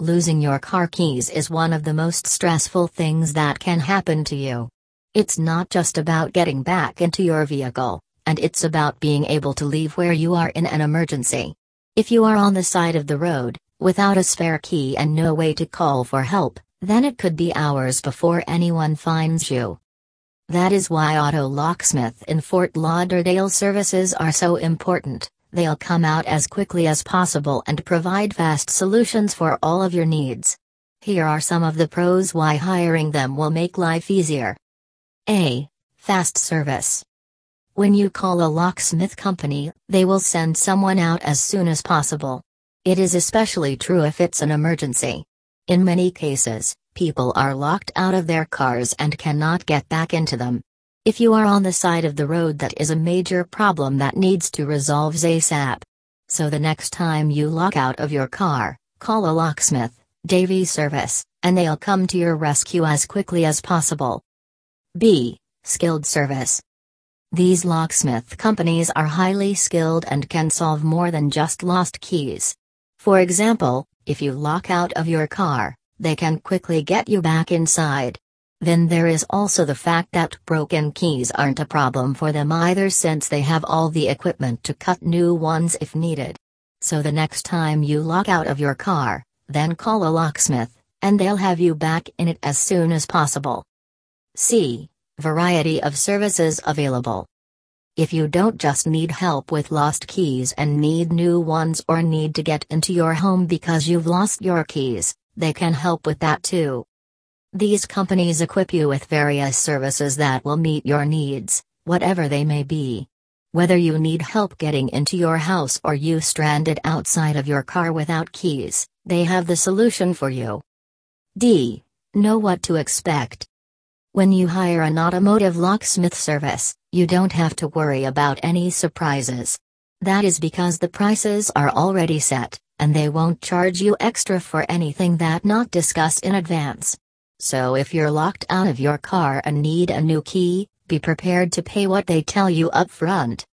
Losing your car keys is one of the most stressful things that can happen to you. It's not just about getting back into your vehicle, and it's about being able to leave where you are in an emergency. If you are on the side of the road, without a spare key and no way to call for help, then it could be hours before anyone finds you. That is why Auto Locksmith in Fort Lauderdale services are so important. They'll come out as quickly as possible and provide fast solutions for all of your needs. Here are some of the pros why hiring them will make life easier. A. Fast service. When you call a locksmith company, they will send someone out as soon as possible. It is especially true if it's an emergency. In many cases, people are locked out of their cars and cannot get back into them. If you are on the side of the road that is a major problem that needs to resolve ASAP. So the next time you lock out of your car, call a locksmith, Davie service, and they'll come to your rescue as quickly as possible. B. Skilled service. These locksmith companies are highly skilled and can solve more than just lost keys. For example, if you lock out of your car, they can quickly get you back inside. Then there is also the fact that broken keys aren't a problem for them either since they have all the equipment to cut new ones if needed. So the next time you lock out of your car, then call a locksmith, and they'll have you back in it as soon as possible. C. Variety of services available. If you don't just need help with lost keys and need new ones or need to get into your home because you've lost your keys, they can help with that too. These companies equip you with various services that will meet your needs, whatever they may be. Whether you need help getting into your house or you stranded outside of your car without keys, they have the solution for you. D. Know what to expect. When you hire an automotive locksmith service, you don't have to worry about any surprises. That is because the prices are already set, and they won't charge you extra for anything that not discussed in advance. So if you're locked out of your car and need a new key, be prepared to pay what they tell you up front.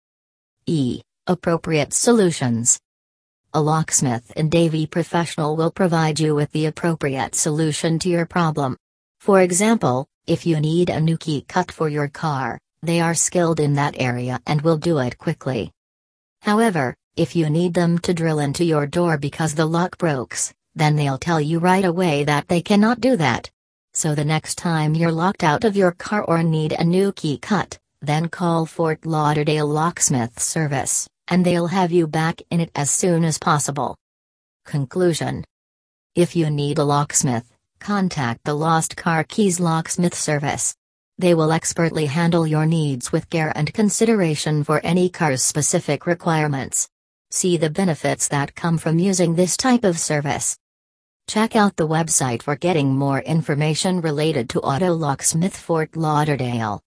E. Appropriate solutions. A locksmith and Davie professional will provide you with the appropriate solution to your problem. For example, if you need a new key cut for your car, they are skilled in that area and will do it quickly. However, if you need them to drill into your door because the lock breaks, then they'll tell you right away that they cannot do that. So the next time you're locked out of your car or need a new key cut, then call Fort Lauderdale Locksmith Service, and they'll have you back in it as soon as possible. Conclusion If you need a locksmith, contact the Lost Car Keys Locksmith Service. They will expertly handle your needs with care and consideration for any car's specific requirements. See the benefits that come from using this type of service. Check out the website for getting more information related to Auto Locksmith Fort Lauderdale.